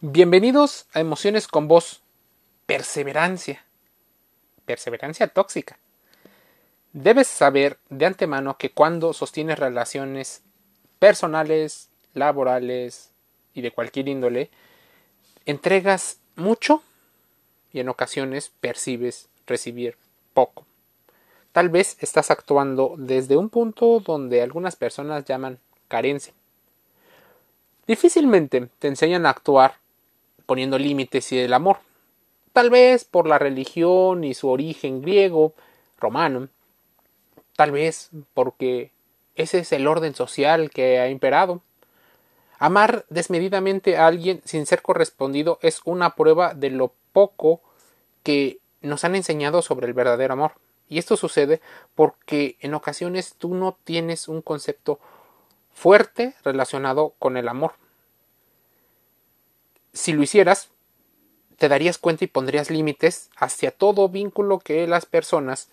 Bienvenidos a Emociones con Voz. Perseverancia. Perseverancia tóxica. Debes saber de antemano que cuando sostienes relaciones personales, laborales y de cualquier índole, entregas mucho y en ocasiones percibes recibir poco. Tal vez estás actuando desde un punto donde algunas personas llaman carencia. Difícilmente te enseñan a actuar poniendo límites y el amor. Tal vez por la religión y su origen griego, romano. Tal vez porque ese es el orden social que ha imperado. Amar desmedidamente a alguien sin ser correspondido es una prueba de lo poco que nos han enseñado sobre el verdadero amor. Y esto sucede porque en ocasiones tú no tienes un concepto fuerte relacionado con el amor si lo hicieras, te darías cuenta y pondrías límites hacia todo vínculo que las personas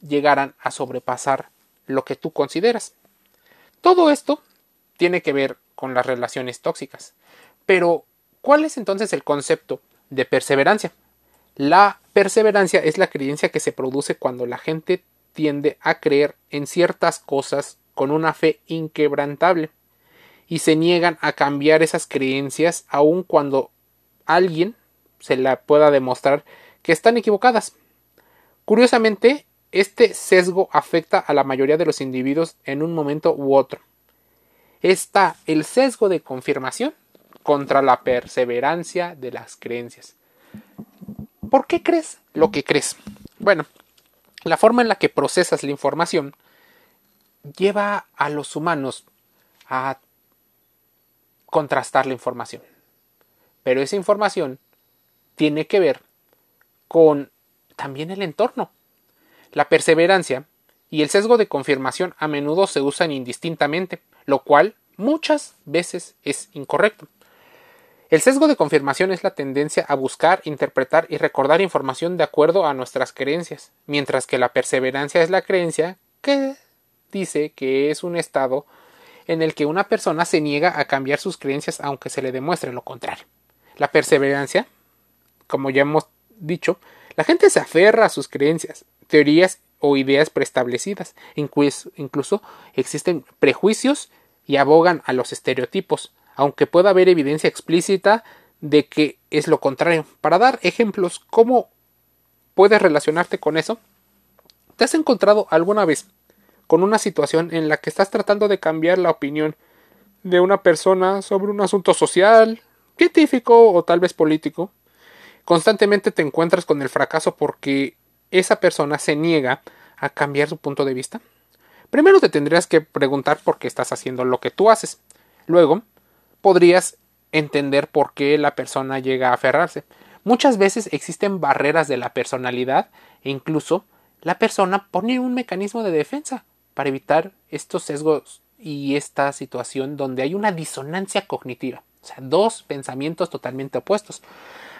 llegaran a sobrepasar lo que tú consideras. Todo esto tiene que ver con las relaciones tóxicas. Pero, ¿cuál es entonces el concepto de perseverancia? La perseverancia es la creencia que se produce cuando la gente tiende a creer en ciertas cosas con una fe inquebrantable y se niegan a cambiar esas creencias aun cuando alguien se la pueda demostrar que están equivocadas. Curiosamente, este sesgo afecta a la mayoría de los individuos en un momento u otro. Está el sesgo de confirmación contra la perseverancia de las creencias. ¿Por qué crees lo que crees? Bueno, la forma en la que procesas la información lleva a los humanos a contrastar la información. Pero esa información tiene que ver con también el entorno. La perseverancia y el sesgo de confirmación a menudo se usan indistintamente, lo cual muchas veces es incorrecto. El sesgo de confirmación es la tendencia a buscar, interpretar y recordar información de acuerdo a nuestras creencias, mientras que la perseverancia es la creencia que dice que es un estado en el que una persona se niega a cambiar sus creencias aunque se le demuestre lo contrario. La perseverancia, como ya hemos dicho, la gente se aferra a sus creencias, teorías o ideas preestablecidas, incluso existen prejuicios y abogan a los estereotipos, aunque pueda haber evidencia explícita de que es lo contrario. Para dar ejemplos, ¿cómo puedes relacionarte con eso? ¿Te has encontrado alguna vez con una situación en la que estás tratando de cambiar la opinión de una persona sobre un asunto social, científico o tal vez político, constantemente te encuentras con el fracaso porque esa persona se niega a cambiar su punto de vista. Primero te tendrías que preguntar por qué estás haciendo lo que tú haces. Luego, podrías entender por qué la persona llega a aferrarse. Muchas veces existen barreras de la personalidad e incluso la persona pone un mecanismo de defensa para evitar estos sesgos y esta situación donde hay una disonancia cognitiva, o sea, dos pensamientos totalmente opuestos.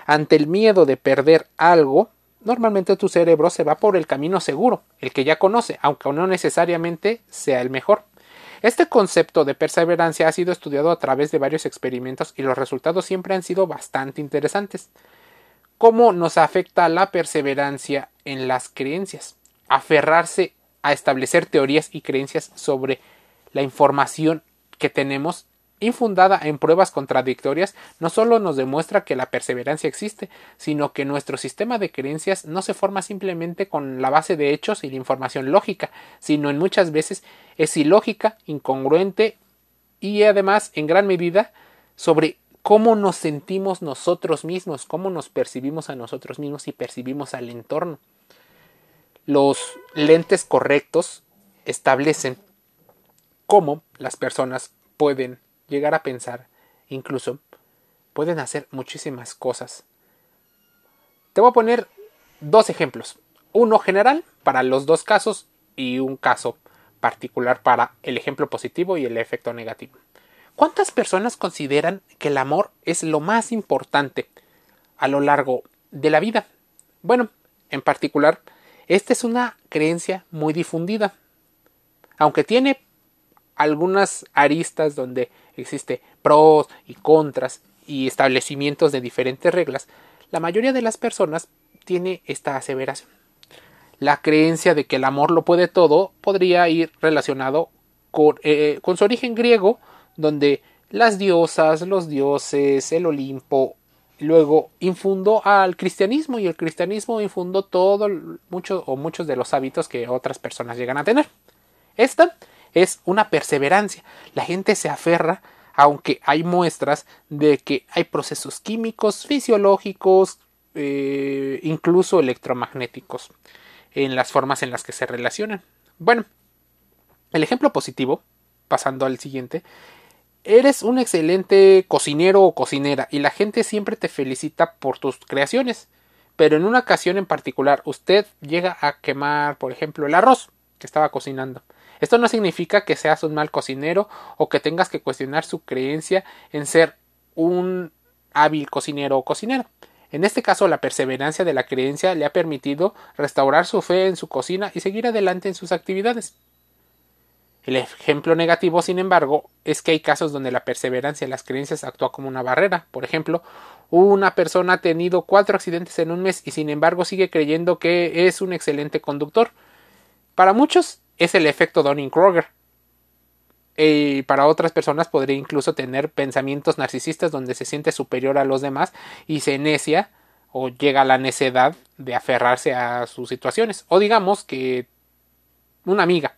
Ante el miedo de perder algo, normalmente tu cerebro se va por el camino seguro, el que ya conoce, aunque no necesariamente sea el mejor. Este concepto de perseverancia ha sido estudiado a través de varios experimentos y los resultados siempre han sido bastante interesantes. ¿Cómo nos afecta la perseverancia en las creencias? Aferrarse a establecer teorías y creencias sobre la información que tenemos infundada en pruebas contradictorias no solo nos demuestra que la perseverancia existe, sino que nuestro sistema de creencias no se forma simplemente con la base de hechos y la información lógica, sino en muchas veces es ilógica, incongruente y además en gran medida sobre cómo nos sentimos nosotros mismos, cómo nos percibimos a nosotros mismos y percibimos al entorno los lentes correctos establecen cómo las personas pueden llegar a pensar, incluso pueden hacer muchísimas cosas. Te voy a poner dos ejemplos, uno general para los dos casos y un caso particular para el ejemplo positivo y el efecto negativo. ¿Cuántas personas consideran que el amor es lo más importante a lo largo de la vida? Bueno, en particular, esta es una creencia muy difundida, aunque tiene algunas aristas donde existe pros y contras y establecimientos de diferentes reglas, la mayoría de las personas tiene esta aseveración. La creencia de que el amor lo puede todo podría ir relacionado con, eh, con su origen griego, donde las diosas, los dioses, el Olimpo, luego infundó al cristianismo y el cristianismo infundó todo mucho o muchos de los hábitos que otras personas llegan a tener. Esta es una perseverancia. La gente se aferra aunque hay muestras de que hay procesos químicos, fisiológicos, eh, incluso electromagnéticos en las formas en las que se relacionan. Bueno, el ejemplo positivo, pasando al siguiente, eres un excelente cocinero o cocinera y la gente siempre te felicita por tus creaciones. Pero en una ocasión en particular usted llega a quemar, por ejemplo, el arroz que estaba cocinando. Esto no significa que seas un mal cocinero o que tengas que cuestionar su creencia en ser un hábil cocinero o cocinera. En este caso, la perseverancia de la creencia le ha permitido restaurar su fe en su cocina y seguir adelante en sus actividades. El ejemplo negativo, sin embargo, es que hay casos donde la perseverancia en las creencias actúa como una barrera. Por ejemplo, una persona ha tenido cuatro accidentes en un mes y sin embargo sigue creyendo que es un excelente conductor. Para muchos es el efecto Donning-Kroger. Y para otras personas podría incluso tener pensamientos narcisistas donde se siente superior a los demás y se necia o llega a la necedad de aferrarse a sus situaciones. O digamos que una amiga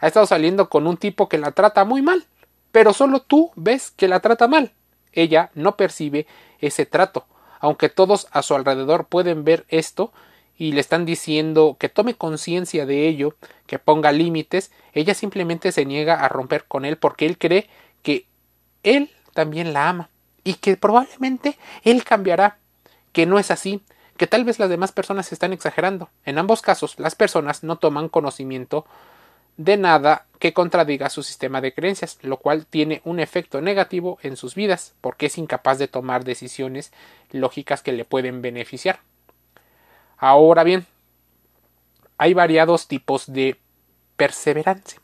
ha estado saliendo con un tipo que la trata muy mal, pero solo tú ves que la trata mal. Ella no percibe ese trato, aunque todos a su alrededor pueden ver esto y le están diciendo que tome conciencia de ello, que ponga límites, ella simplemente se niega a romper con él porque él cree que él también la ama y que probablemente él cambiará, que no es así, que tal vez las demás personas están exagerando. En ambos casos, las personas no toman conocimiento de nada que contradiga su sistema de creencias, lo cual tiene un efecto negativo en sus vidas, porque es incapaz de tomar decisiones lógicas que le pueden beneficiar. Ahora bien, hay variados tipos de perseverancia.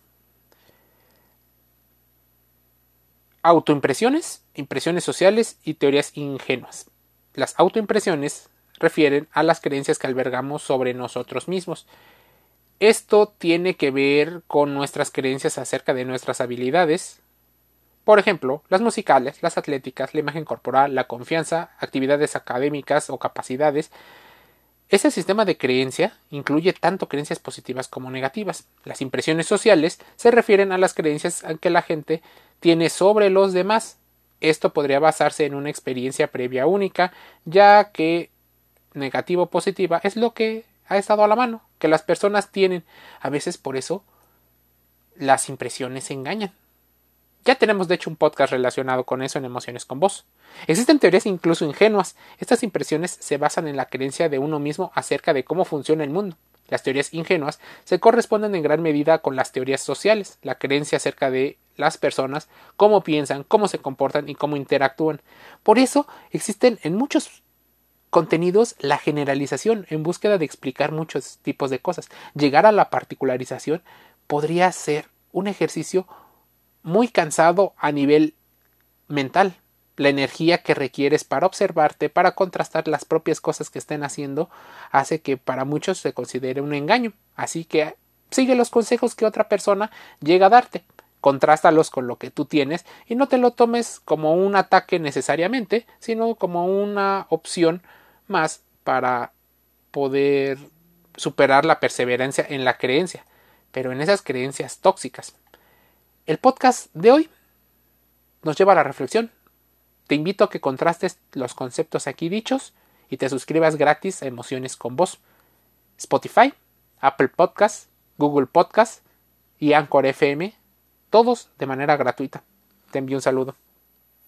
Autoimpresiones, impresiones sociales y teorías ingenuas. Las autoimpresiones refieren a las creencias que albergamos sobre nosotros mismos esto tiene que ver con nuestras creencias acerca de nuestras habilidades. Por ejemplo, las musicales, las atléticas, la imagen corporal, la confianza, actividades académicas o capacidades. Ese sistema de creencia incluye tanto creencias positivas como negativas. Las impresiones sociales se refieren a las creencias que la gente tiene sobre los demás. Esto podría basarse en una experiencia previa única, ya que negativo o positiva es lo que ha estado a la mano, que las personas tienen. A veces por eso las impresiones se engañan. Ya tenemos de hecho un podcast relacionado con eso en Emociones con Voz. Existen teorías incluso ingenuas. Estas impresiones se basan en la creencia de uno mismo acerca de cómo funciona el mundo. Las teorías ingenuas se corresponden en gran medida con las teorías sociales, la creencia acerca de las personas, cómo piensan, cómo se comportan y cómo interactúan. Por eso existen en muchos contenidos la generalización en búsqueda de explicar muchos tipos de cosas. Llegar a la particularización podría ser un ejercicio muy cansado a nivel mental. La energía que requieres para observarte, para contrastar las propias cosas que estén haciendo, hace que para muchos se considere un engaño. Así que sigue los consejos que otra persona llega a darte contrástalos con lo que tú tienes y no te lo tomes como un ataque necesariamente, sino como una opción más para poder superar la perseverancia en la creencia, pero en esas creencias tóxicas. El podcast de hoy nos lleva a la reflexión. Te invito a que contrastes los conceptos aquí dichos y te suscribas gratis a Emociones con Voz. Spotify, Apple Podcast, Google Podcast y Anchor FM, todos de manera gratuita. Te envío un saludo.